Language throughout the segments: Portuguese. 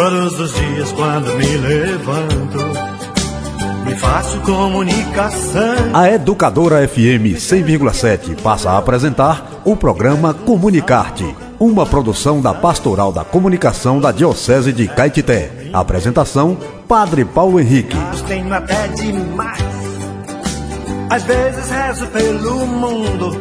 Todos os dias quando me levanto me faço comunicação. A Educadora FM 100,7 passa a apresentar o programa Comunicarte, uma produção da Pastoral da Comunicação da Diocese de Caetité. Apresentação: Padre Paulo Henrique. Tenho até demais. Às vezes rezo pelo mundo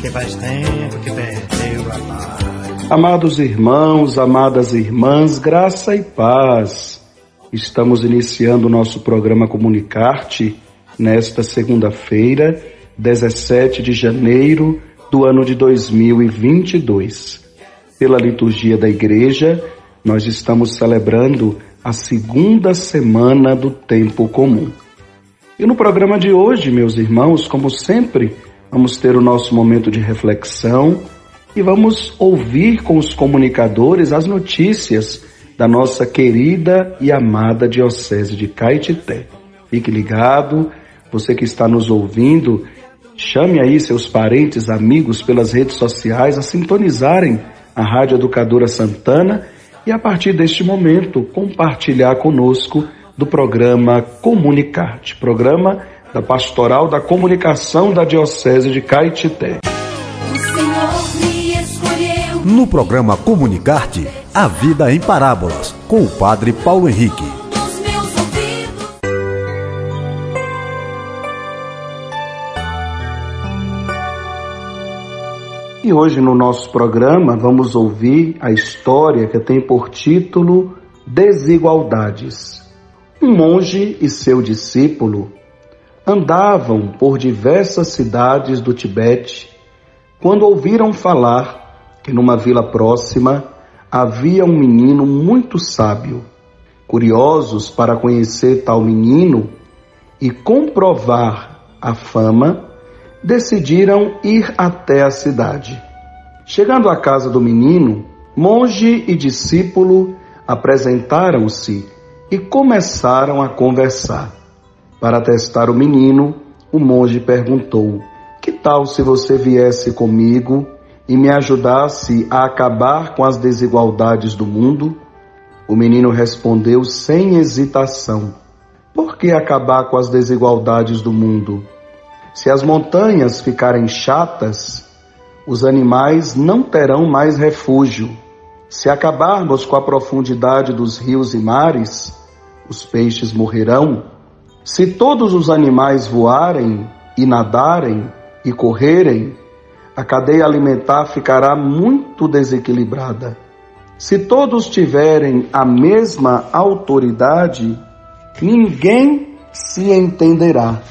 que faz tempo que perdeu a paz. Amados irmãos, amadas irmãs, graça e paz. Estamos iniciando o nosso programa Comunicarte nesta segunda-feira, 17 de janeiro do ano de 2022. Pela liturgia da Igreja, nós estamos celebrando a segunda semana do tempo comum. E no programa de hoje, meus irmãos, como sempre, vamos ter o nosso momento de reflexão e vamos ouvir com os comunicadores as notícias da nossa querida e amada Diocese de Caetité. Fique ligado, você que está nos ouvindo, chame aí seus parentes, amigos pelas redes sociais a sintonizarem a Rádio Educadora Santana e a partir deste momento compartilhar conosco do programa Comunicarte, programa da Pastoral da Comunicação da Diocese de Caetité. No programa Comunicarte, a vida em parábolas, com o Padre Paulo Henrique. E hoje no nosso programa vamos ouvir a história que tem por título Desigualdades. Um monge e seu discípulo andavam por diversas cidades do Tibete quando ouviram falar que numa vila próxima havia um menino muito sábio. Curiosos para conhecer tal menino e comprovar a fama, decidiram ir até a cidade. Chegando à casa do menino, monge e discípulo apresentaram-se e começaram a conversar. Para testar o menino, o monge perguntou: Que tal se você viesse comigo e me ajudasse a acabar com as desigualdades do mundo? O menino respondeu sem hesitação: Por que acabar com as desigualdades do mundo? Se as montanhas ficarem chatas, os animais não terão mais refúgio. Se acabarmos com a profundidade dos rios e mares, os peixes morrerão. Se todos os animais voarem e nadarem e correrem, a cadeia alimentar ficará muito desequilibrada. Se todos tiverem a mesma autoridade, ninguém se entenderá.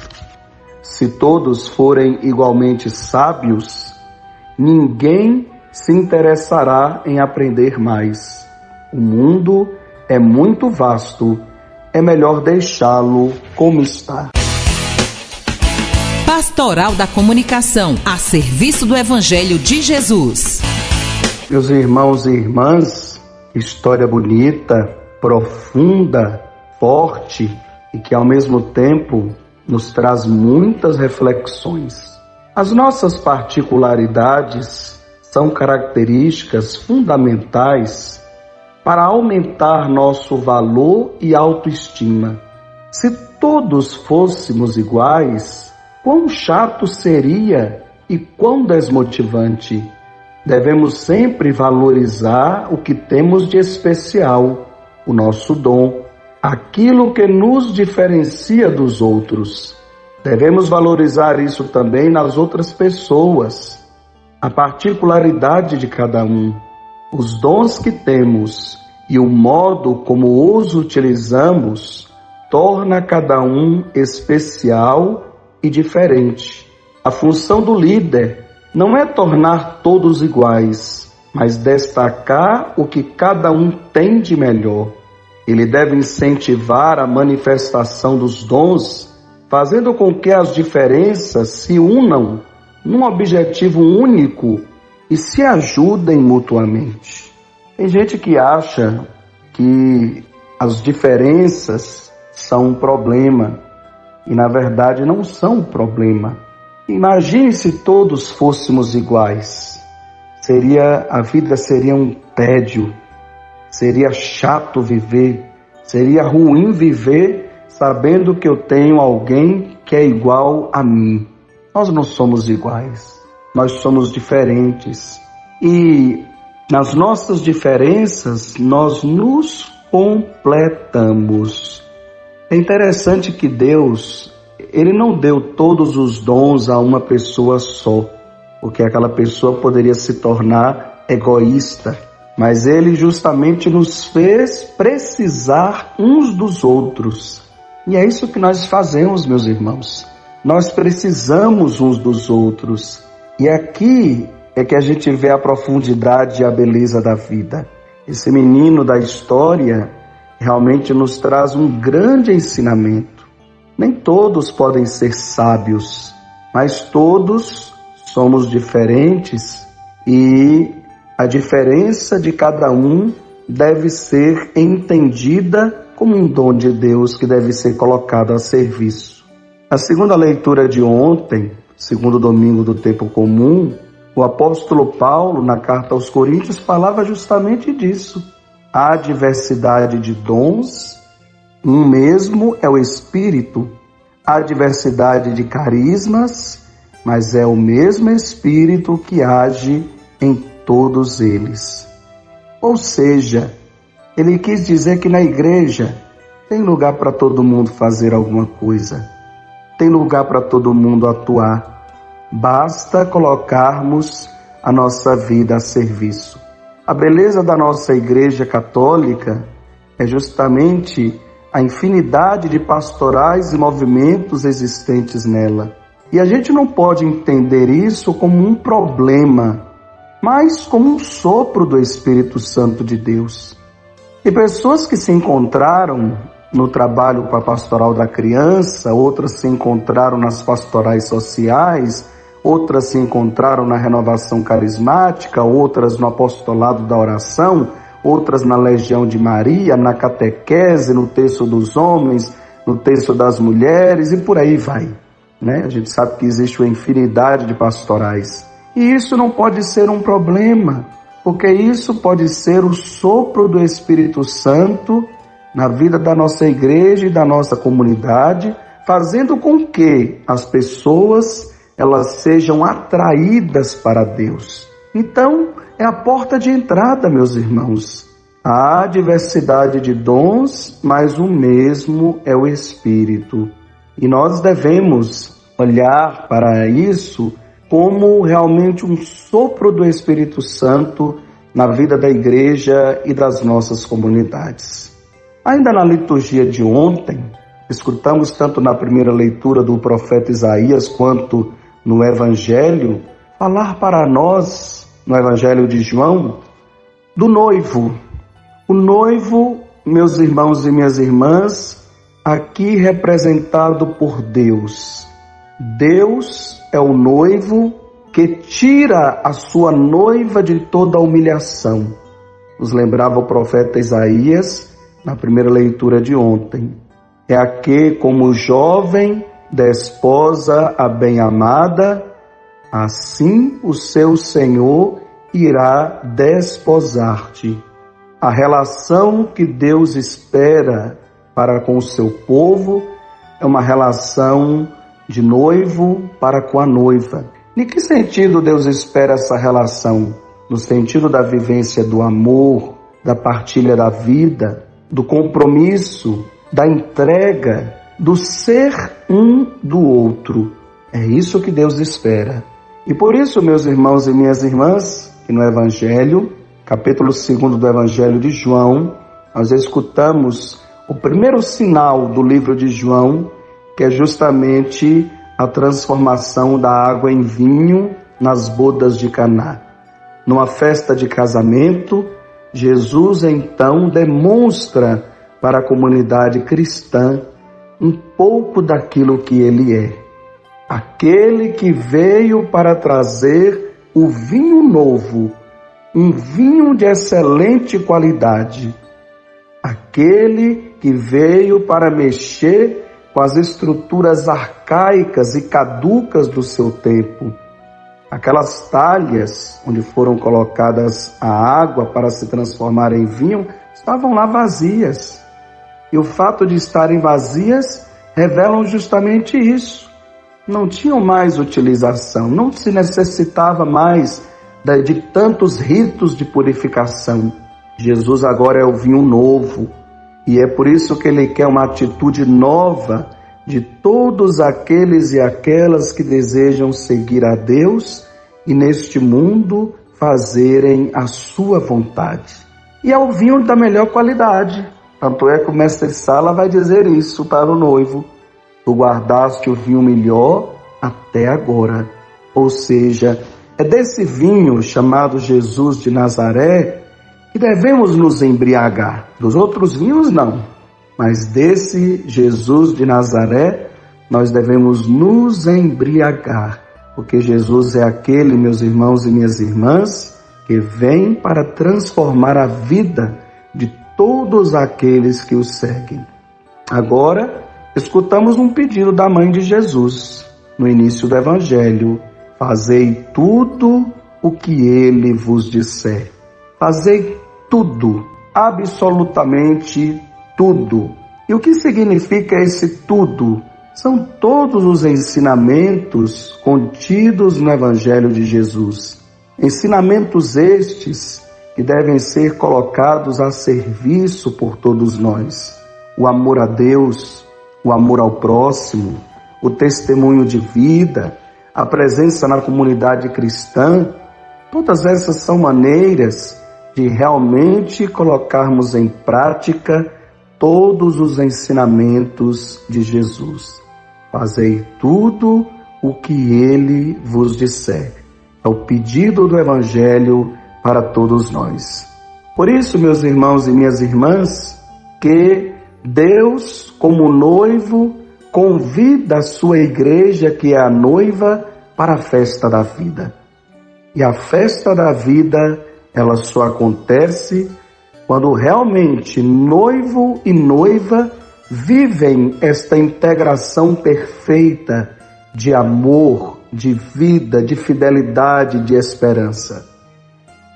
Se todos forem igualmente sábios, ninguém se interessará em aprender mais. O mundo é muito vasto, é melhor deixá-lo como está. Pastoral da Comunicação, a serviço do Evangelho de Jesus. Meus irmãos e irmãs, história bonita, profunda, forte e que ao mesmo tempo nos traz muitas reflexões. As nossas particularidades são características fundamentais para aumentar nosso valor e autoestima. Se todos fôssemos iguais, quão chato seria e quão desmotivante. Devemos sempre valorizar o que temos de especial, o nosso dom, aquilo que nos diferencia dos outros. Devemos valorizar isso também nas outras pessoas, a particularidade de cada um, os dons que temos e o modo como os utilizamos torna cada um especial e diferente. A função do líder não é tornar todos iguais, mas destacar o que cada um tem de melhor. Ele deve incentivar a manifestação dos dons, fazendo com que as diferenças se unam num objetivo único e se ajudem mutuamente. Tem gente que acha que as diferenças são um problema, e na verdade não são um problema. Imagine se todos fôssemos iguais. Seria a vida seria um tédio. Seria chato viver, seria ruim viver sabendo que eu tenho alguém que é igual a mim. Nós não somos iguais, nós somos diferentes. E nas nossas diferenças nós nos completamos. É interessante que Deus, ele não deu todos os dons a uma pessoa só, porque aquela pessoa poderia se tornar egoísta, mas ele justamente nos fez precisar uns dos outros. E é isso que nós fazemos, meus irmãos. Nós precisamos uns dos outros. E aqui é que a gente vê a profundidade e a beleza da vida. Esse menino da história realmente nos traz um grande ensinamento. Nem todos podem ser sábios, mas todos somos diferentes e a diferença de cada um deve ser entendida como um dom de Deus que deve ser colocado a serviço. A segunda leitura de ontem, segundo domingo do tempo comum, o apóstolo Paulo, na carta aos Coríntios, falava justamente disso. Há diversidade de dons, um mesmo é o Espírito. Há diversidade de carismas, mas é o mesmo Espírito que age em todos eles. Ou seja, ele quis dizer que na igreja tem lugar para todo mundo fazer alguma coisa, tem lugar para todo mundo atuar Basta colocarmos a nossa vida a serviço. A beleza da nossa Igreja Católica é justamente a infinidade de pastorais e movimentos existentes nela. E a gente não pode entender isso como um problema, mas como um sopro do Espírito Santo de Deus. E pessoas que se encontraram no trabalho com a pastoral da criança, outras se encontraram nas pastorais sociais, outras se encontraram na renovação carismática, outras no apostolado da oração, outras na legião de Maria, na catequese, no texto dos homens, no texto das mulheres e por aí vai. Né? A gente sabe que existe uma infinidade de pastorais. E isso não pode ser um problema, porque isso pode ser o sopro do Espírito Santo na vida da nossa igreja e da nossa comunidade, fazendo com que as pessoas elas sejam atraídas para Deus. Então, é a porta de entrada, meus irmãos. Há diversidade de dons, mas o mesmo é o Espírito. E nós devemos olhar para isso como realmente um sopro do Espírito Santo na vida da igreja e das nossas comunidades. Ainda na liturgia de ontem, escutamos tanto na primeira leitura do profeta Isaías quanto no Evangelho, falar para nós, no Evangelho de João, do noivo. O noivo, meus irmãos e minhas irmãs, aqui representado por Deus. Deus é o noivo que tira a sua noiva de toda a humilhação. Nos lembrava o profeta Isaías na primeira leitura de ontem. É aqui como jovem desposa a bem-amada, assim o seu Senhor irá desposar-te. A relação que Deus espera para com o seu povo é uma relação de noivo para com a noiva. Em que sentido Deus espera essa relação? No sentido da vivência do amor, da partilha da vida, do compromisso, da entrega, do ser um do outro. É isso que Deus espera. E por isso, meus irmãos e minhas irmãs, que no Evangelho, capítulo 2 do Evangelho de João, nós escutamos o primeiro sinal do livro de João, que é justamente a transformação da água em vinho nas bodas de Caná. Numa festa de casamento, Jesus então demonstra para a comunidade cristã um pouco daquilo que ele é. Aquele que veio para trazer o vinho novo, um vinho de excelente qualidade. Aquele que veio para mexer com as estruturas arcaicas e caducas do seu tempo. Aquelas talhas onde foram colocadas a água para se transformar em vinho estavam lá vazias. E o fato de estarem vazias revelam justamente isso. Não tinham mais utilização, não se necessitava mais de tantos ritos de purificação. Jesus agora é o vinho novo e é por isso que ele quer uma atitude nova de todos aqueles e aquelas que desejam seguir a Deus e neste mundo fazerem a sua vontade. E é o vinho da melhor qualidade. Tanto é que o mestre Sala vai dizer isso para o noivo. Tu guardaste o vinho melhor até agora. Ou seja, é desse vinho chamado Jesus de Nazaré que devemos nos embriagar. Dos outros vinhos, não. Mas desse Jesus de Nazaré, nós devemos nos embriagar. Porque Jesus é aquele, meus irmãos e minhas irmãs, que vem para transformar a vida todos aqueles que o seguem. Agora, escutamos um pedido da mãe de Jesus no início do Evangelho Fazei tudo o que ele vos disser. Fazei tudo, absolutamente tudo. E o que significa esse tudo? São todos os ensinamentos contidos no Evangelho de Jesus. Ensinamentos estes que devem ser colocados a serviço por todos nós. O amor a Deus, o amor ao próximo, o testemunho de vida, a presença na comunidade cristã, todas essas são maneiras de realmente colocarmos em prática todos os ensinamentos de Jesus. Fazei tudo o que ele vos disser. É o pedido do Evangelho para todos nós. Por isso, meus irmãos e minhas irmãs, que Deus, como noivo, convida a sua igreja, que é a noiva, para a festa da vida. E a festa da vida, ela só acontece quando realmente noivo e noiva vivem esta integração perfeita de amor, de vida, de fidelidade, de esperança.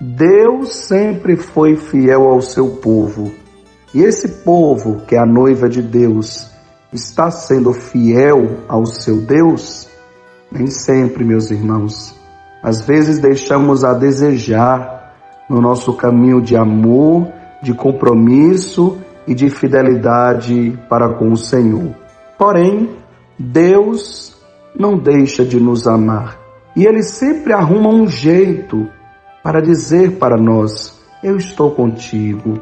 Deus sempre foi fiel ao seu povo. E esse povo, que é a noiva de Deus, está sendo fiel ao seu Deus? Nem sempre, meus irmãos. Às vezes deixamos a desejar no nosso caminho de amor, de compromisso e de fidelidade para com o Senhor. Porém, Deus não deixa de nos amar. E Ele sempre arruma um jeito para dizer para nós: Eu estou contigo.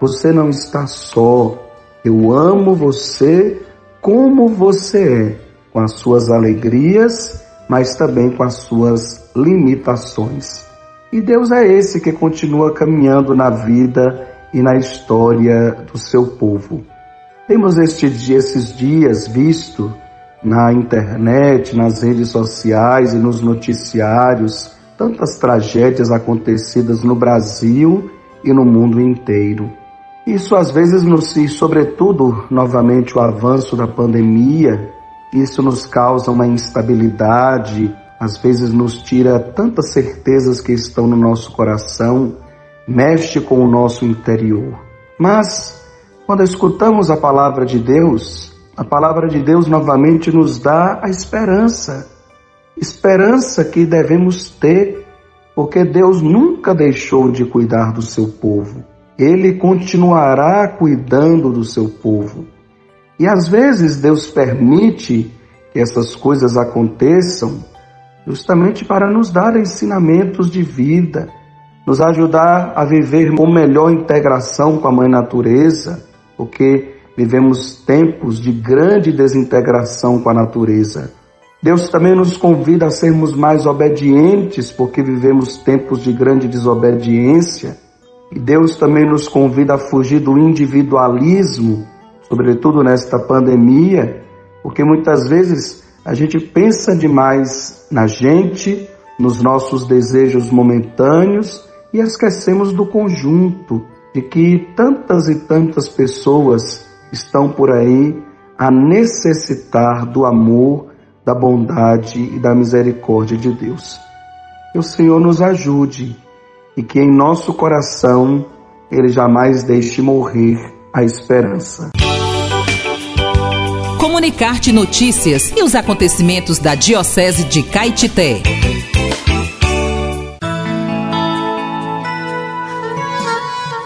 Você não está só. Eu amo você como você é, com as suas alegrias, mas também com as suas limitações. E Deus é esse que continua caminhando na vida e na história do seu povo. Temos estes esses dias visto na internet, nas redes sociais e nos noticiários tantas tragédias acontecidas no Brasil e no mundo inteiro. Isso às vezes nos, e sobretudo, novamente o avanço da pandemia, isso nos causa uma instabilidade, às vezes nos tira tantas certezas que estão no nosso coração, mexe com o nosso interior. Mas, quando escutamos a palavra de Deus, a palavra de Deus novamente nos dá a esperança. Esperança que devemos ter, porque Deus nunca deixou de cuidar do seu povo ele continuará cuidando do seu povo. E às vezes Deus permite que essas coisas aconteçam justamente para nos dar ensinamentos de vida, nos ajudar a viver com melhor integração com a Mãe Natureza, porque vivemos tempos de grande desintegração com a natureza. Deus também nos convida a sermos mais obedientes, porque vivemos tempos de grande desobediência. E Deus também nos convida a fugir do individualismo, sobretudo nesta pandemia, porque muitas vezes a gente pensa demais na gente, nos nossos desejos momentâneos e esquecemos do conjunto, de que tantas e tantas pessoas estão por aí a necessitar do amor, da bondade e da misericórdia de Deus. Que o Senhor nos ajude e que em nosso coração Ele jamais deixe morrer a esperança. Comunicar-te notícias e os acontecimentos da Diocese de Caetité.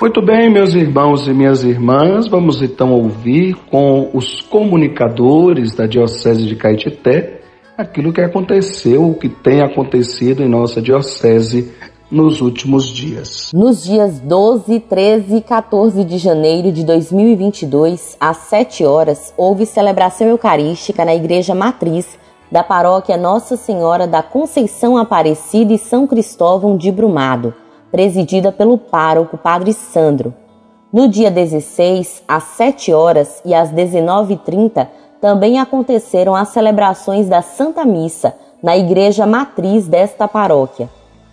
Muito bem, meus irmãos e minhas irmãs, vamos então ouvir com os comunicadores da Diocese de Caetité aquilo que aconteceu, o que tem acontecido em nossa Diocese nos últimos dias. Nos dias 12, 13 e 14 de janeiro de 2022, às 7 horas, houve celebração eucarística na Igreja Matriz da Paróquia Nossa Senhora da Conceição Aparecida e São Cristóvão de Brumado presidida pelo pároco Padre Sandro. No dia 16, às 7 horas e às 19h30, também aconteceram as celebrações da Santa Missa na igreja matriz desta paróquia.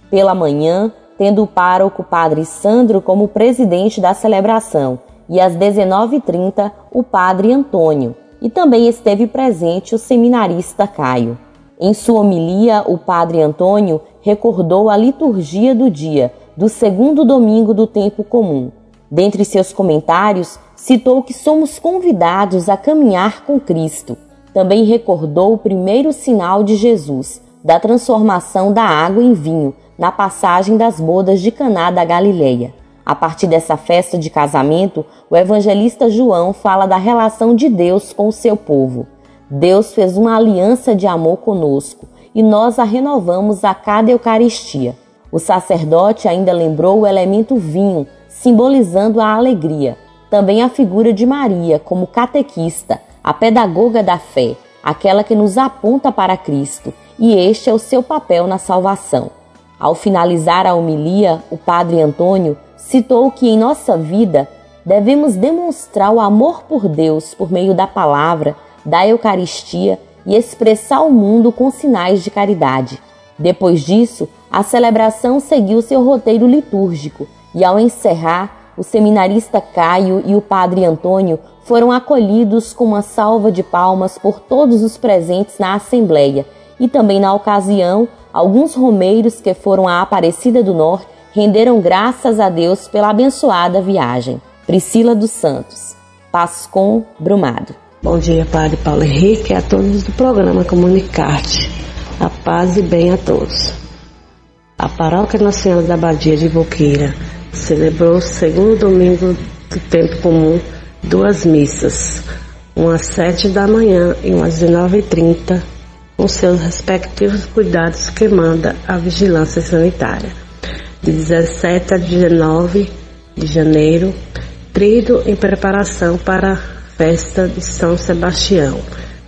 Pela manhã, tendo o pároco Padre Sandro como presidente da celebração, e às 19h30, o Padre Antônio, e também esteve presente o seminarista Caio. Em sua homilia, o Padre Antônio recordou a liturgia do dia do segundo domingo do tempo comum. Dentre seus comentários, citou que somos convidados a caminhar com Cristo. Também recordou o primeiro sinal de Jesus, da transformação da água em vinho, na passagem das bodas de Caná da Galileia. A partir dessa festa de casamento, o evangelista João fala da relação de Deus com o seu povo. Deus fez uma aliança de amor conosco e nós a renovamos a cada Eucaristia. O sacerdote ainda lembrou o elemento vinho, simbolizando a alegria. Também a figura de Maria como catequista, a pedagoga da fé, aquela que nos aponta para Cristo, e este é o seu papel na salvação. Ao finalizar a homilia, o padre Antônio citou que em nossa vida devemos demonstrar o amor por Deus por meio da palavra, da Eucaristia e expressar ao mundo com sinais de caridade. Depois disso, a celebração seguiu seu roteiro litúrgico e, ao encerrar, o seminarista Caio e o padre Antônio foram acolhidos com uma salva de palmas por todos os presentes na Assembleia e também na ocasião, alguns romeiros que foram à Aparecida do Norte renderam graças a Deus pela abençoada viagem. Priscila dos Santos, Pascom Brumado. Bom dia, Padre Paulo Henrique a todos do programa Comunicarte. A paz e bem a todos. A paróquia Senhora da Abadia de Boqueira celebrou o segundo domingo do tempo comum duas missas, uma às sete da manhã e uma às 19h30, com seus respectivos cuidados que manda a vigilância sanitária. De 17 a 19 de janeiro, trido em preparação para a festa de São Sebastião,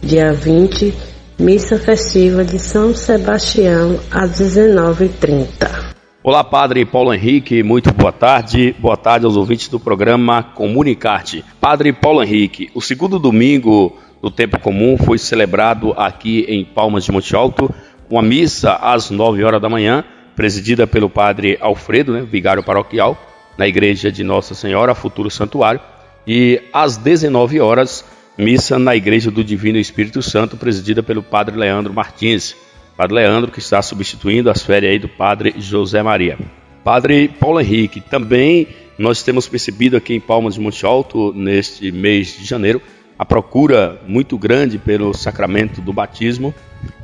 dia 20 Missa festiva de São Sebastião às 19h30. Olá, Padre Paulo Henrique, muito boa tarde. Boa tarde aos ouvintes do programa Comunicarte. Padre Paulo Henrique, o segundo domingo do tempo comum foi celebrado aqui em Palmas de Monte Alto, uma missa às 9 horas da manhã, presidida pelo Padre Alfredo, né, vigário paroquial, na igreja de Nossa Senhora, futuro santuário, e às 19 horas missa na Igreja do Divino Espírito Santo, presidida pelo Padre Leandro Martins. Padre Leandro, que está substituindo as férias aí do Padre José Maria. Padre Paulo Henrique, também nós temos percebido aqui em Palmas de Monte Alto, neste mês de janeiro, a procura muito grande pelo sacramento do batismo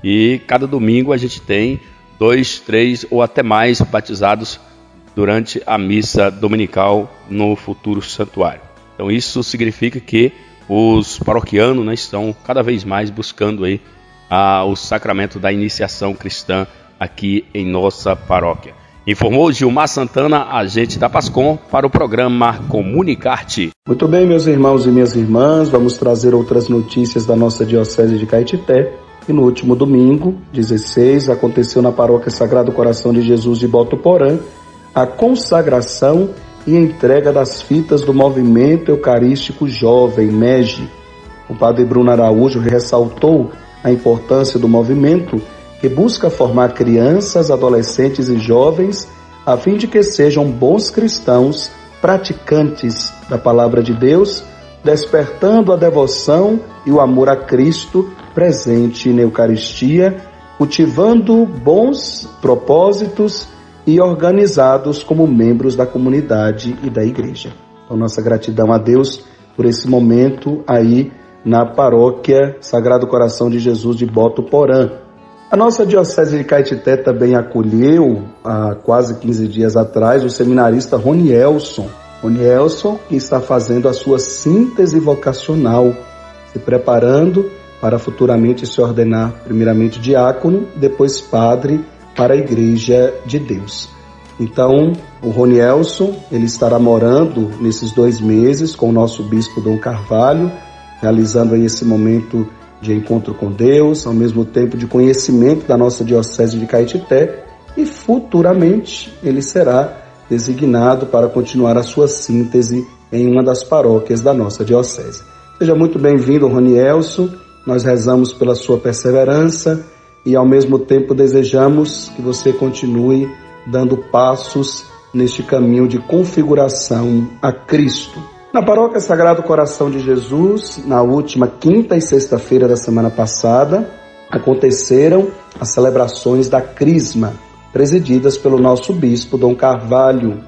e cada domingo a gente tem dois, três ou até mais batizados durante a missa dominical no futuro santuário. Então isso significa que os paroquianos né, estão cada vez mais buscando aí a, o sacramento da iniciação cristã aqui em nossa paróquia. Informou Gilmar Santana, agente da Pascom, para o programa Comunicarte. Muito bem, meus irmãos e minhas irmãs, vamos trazer outras notícias da nossa Diocese de Caetité. E no último domingo, 16, aconteceu na Paróquia Sagrado Coração de Jesus de Botuporã a consagração e entrega das fitas do Movimento Eucarístico Jovem, MEG. O padre Bruno Araújo ressaltou a importância do movimento que busca formar crianças, adolescentes e jovens a fim de que sejam bons cristãos, praticantes da palavra de Deus, despertando a devoção e o amor a Cristo presente na Eucaristia, cultivando bons propósitos e organizados como membros da comunidade e da igreja. Então, nossa gratidão a Deus por esse momento aí na paróquia Sagrado Coração de Jesus de Botuporã. A nossa Diocese de Caetité também acolheu, há quase 15 dias atrás, o seminarista Ronielson. Ronielson, que está fazendo a sua síntese vocacional, se preparando para futuramente se ordenar primeiramente diácono, depois padre para a Igreja de Deus. Então, o Ronielson, ele estará morando nesses dois meses com o nosso bispo Dom Carvalho, realizando aí esse momento de encontro com Deus, ao mesmo tempo de conhecimento da nossa Diocese de Caetité, e futuramente ele será designado para continuar a sua síntese em uma das paróquias da nossa Diocese. Seja muito bem-vindo, Ronielson. Nós rezamos pela sua perseverança e, ao mesmo tempo, desejamos que você continue dando passos neste caminho de configuração a Cristo. Na Paróquia Sagrado Coração de Jesus, na última quinta e sexta-feira da semana passada, aconteceram as celebrações da Crisma, presididas pelo nosso bispo Dom Carvalho.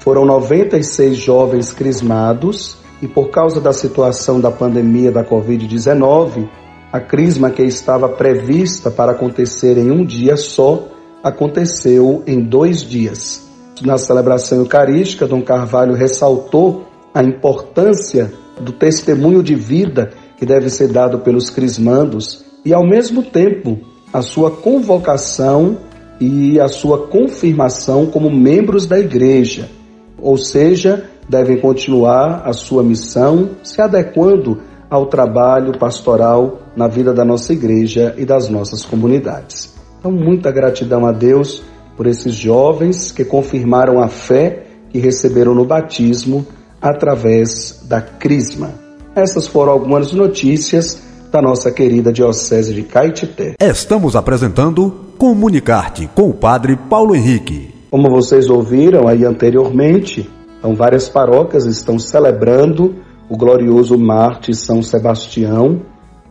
Foram 96 jovens crismados e por causa da situação da pandemia da Covid-19, a crisma que estava prevista para acontecer em um dia só, aconteceu em dois dias. Na celebração eucarística, Dom Carvalho ressaltou a importância do testemunho de vida que deve ser dado pelos crismandos e, ao mesmo tempo, a sua convocação e a sua confirmação como membros da igreja, ou seja, devem continuar a sua missão se adequando ao trabalho pastoral na vida da nossa igreja e das nossas comunidades. Então, muita gratidão a Deus por esses jovens que confirmaram a fé que receberam no batismo através da Crisma. Essas foram algumas notícias da nossa querida Diocese de Caetité. Estamos apresentando Comunicarte com o Padre Paulo Henrique. Como vocês ouviram aí anteriormente, então várias paróquias estão celebrando o glorioso Marte São Sebastião,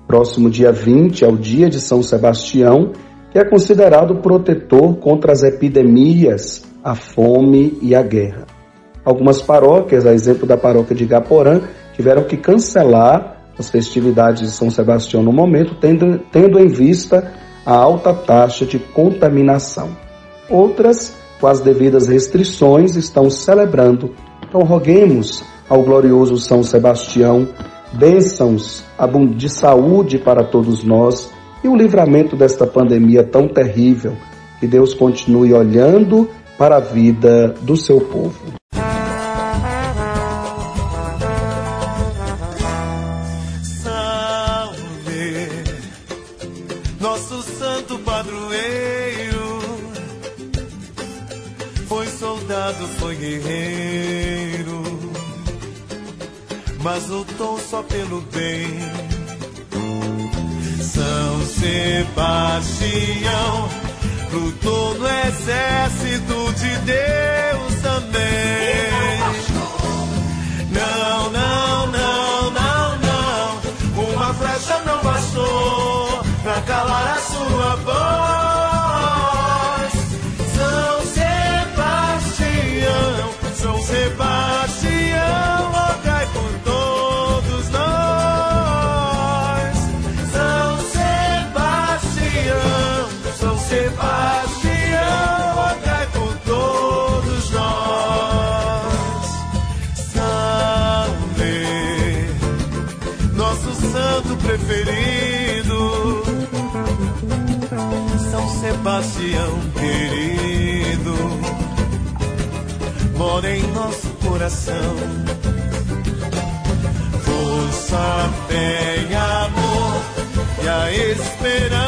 próximo dia 20 ao dia de São Sebastião, que é considerado protetor contra as epidemias, a fome e a guerra. Algumas paróquias, a exemplo da paróquia de Gaporã, tiveram que cancelar as festividades de São Sebastião no momento, tendo, tendo em vista a alta taxa de contaminação. Outras, com as devidas restrições, estão celebrando. Então, roguemos ao glorioso São Sebastião bênçãos de saúde para todos nós e o livramento desta pandemia tão terrível. Que Deus continue olhando para a vida do seu povo. Mas lutou só pelo bem. São Sebastião lutou no exército de Deus também. Querido, mora em nosso coração. Força, fé e amor, e a esperança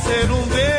ser um vencedor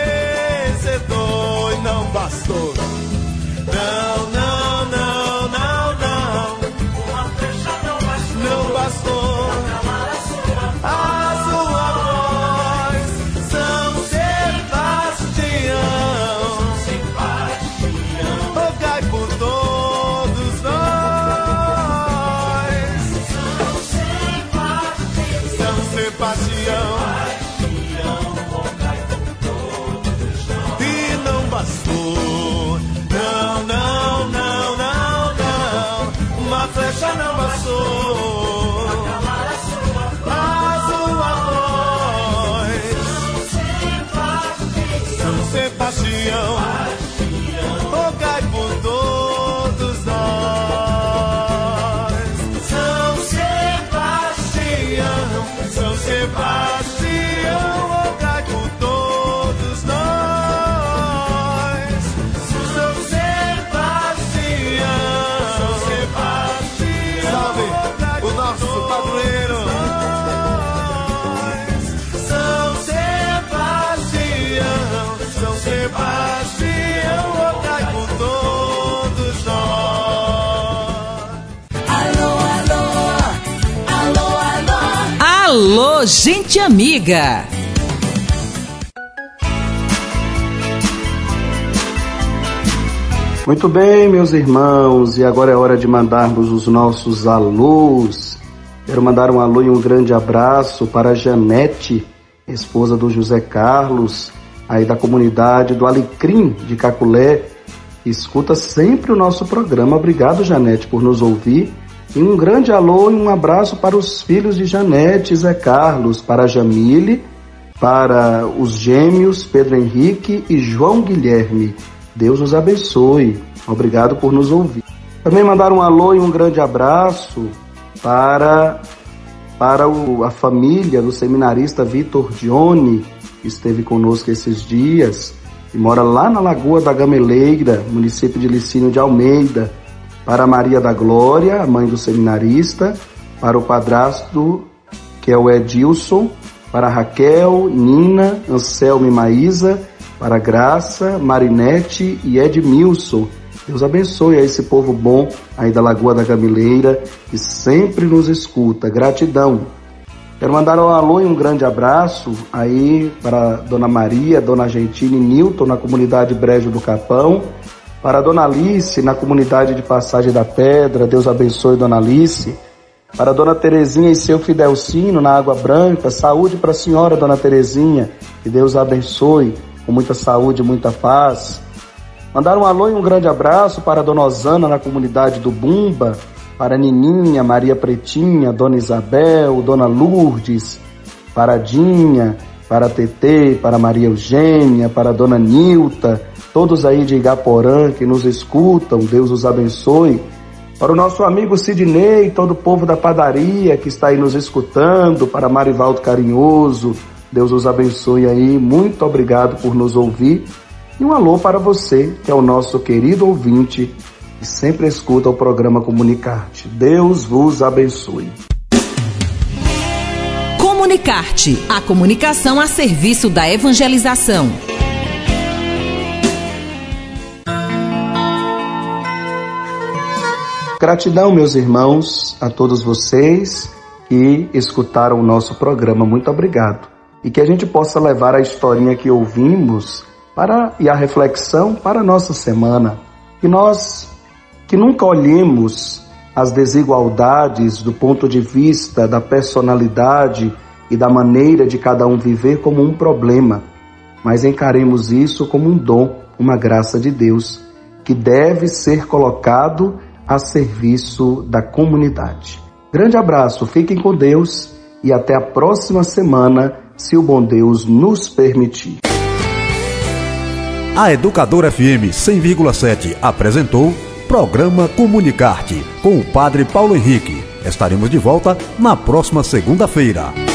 Alô, gente amiga! Muito bem, meus irmãos, e agora é hora de mandarmos os nossos alôs. Quero mandar um alô e um grande abraço para a Janete, esposa do José Carlos, aí da comunidade do Alecrim de Caculé, escuta sempre o nosso programa. Obrigado, Janete, por nos ouvir. E um grande alô e um abraço para os filhos de Janete e Zé Carlos, para Jamile, para os gêmeos Pedro Henrique e João Guilherme. Deus os abençoe. Obrigado por nos ouvir. Também mandar um alô e um grande abraço para, para o- a família do seminarista Vitor Dione, que esteve conosco esses dias, e mora lá na Lagoa da Gameleira, município de Licínio de Almeida. Para Maria da Glória, a mãe do seminarista, para o padrasto, que é o Edilson, para Raquel, Nina, Anselmo e Maísa, para Graça, Marinete e Edmilson. Deus abençoe a esse povo bom aí da Lagoa da Gamileira, que sempre nos escuta. Gratidão. Quero mandar um alô e um grande abraço aí para Dona Maria, Dona Argentina e Nilton na comunidade Brejo do Capão, para Dona Alice na comunidade de Passagem da Pedra, Deus abençoe Dona Alice, para Dona Terezinha e seu Fidelcino na Água Branca, saúde para a senhora Dona Terezinha, que Deus a abençoe com muita saúde e muita paz. Mandar um alô e um grande abraço para Dona Osana na comunidade do Bumba, para Nininha, Maria Pretinha, Dona Isabel, Dona Lourdes, para Dinha, para Tetê, para Maria Eugênia, para Dona Nilta, todos aí de Igaporã que nos escutam, Deus os abençoe. Para o nosso amigo Sidney, todo o povo da padaria que está aí nos escutando, para Marivaldo Carinhoso, Deus os abençoe aí, muito obrigado por nos ouvir. E um alô para você, que é o nosso querido ouvinte e sempre escuta o programa Comunicarte. Deus vos abençoe. Comunicarte, a comunicação a serviço da evangelização. Gratidão, meus irmãos, a todos vocês que escutaram o nosso programa. Muito obrigado. E que a gente possa levar a historinha que ouvimos para e a reflexão para a nossa semana. Que nós que nunca olhemos as desigualdades do ponto de vista da personalidade e da maneira de cada um viver como um problema, mas encaremos isso como um dom, uma graça de Deus, que deve ser colocado a serviço da comunidade. Grande abraço, fiquem com Deus e até a próxima semana, se o bom Deus nos permitir. A Educadora FM 100,7 apresentou Programa Comunicarte com o Padre Paulo Henrique. Estaremos de volta na próxima segunda-feira.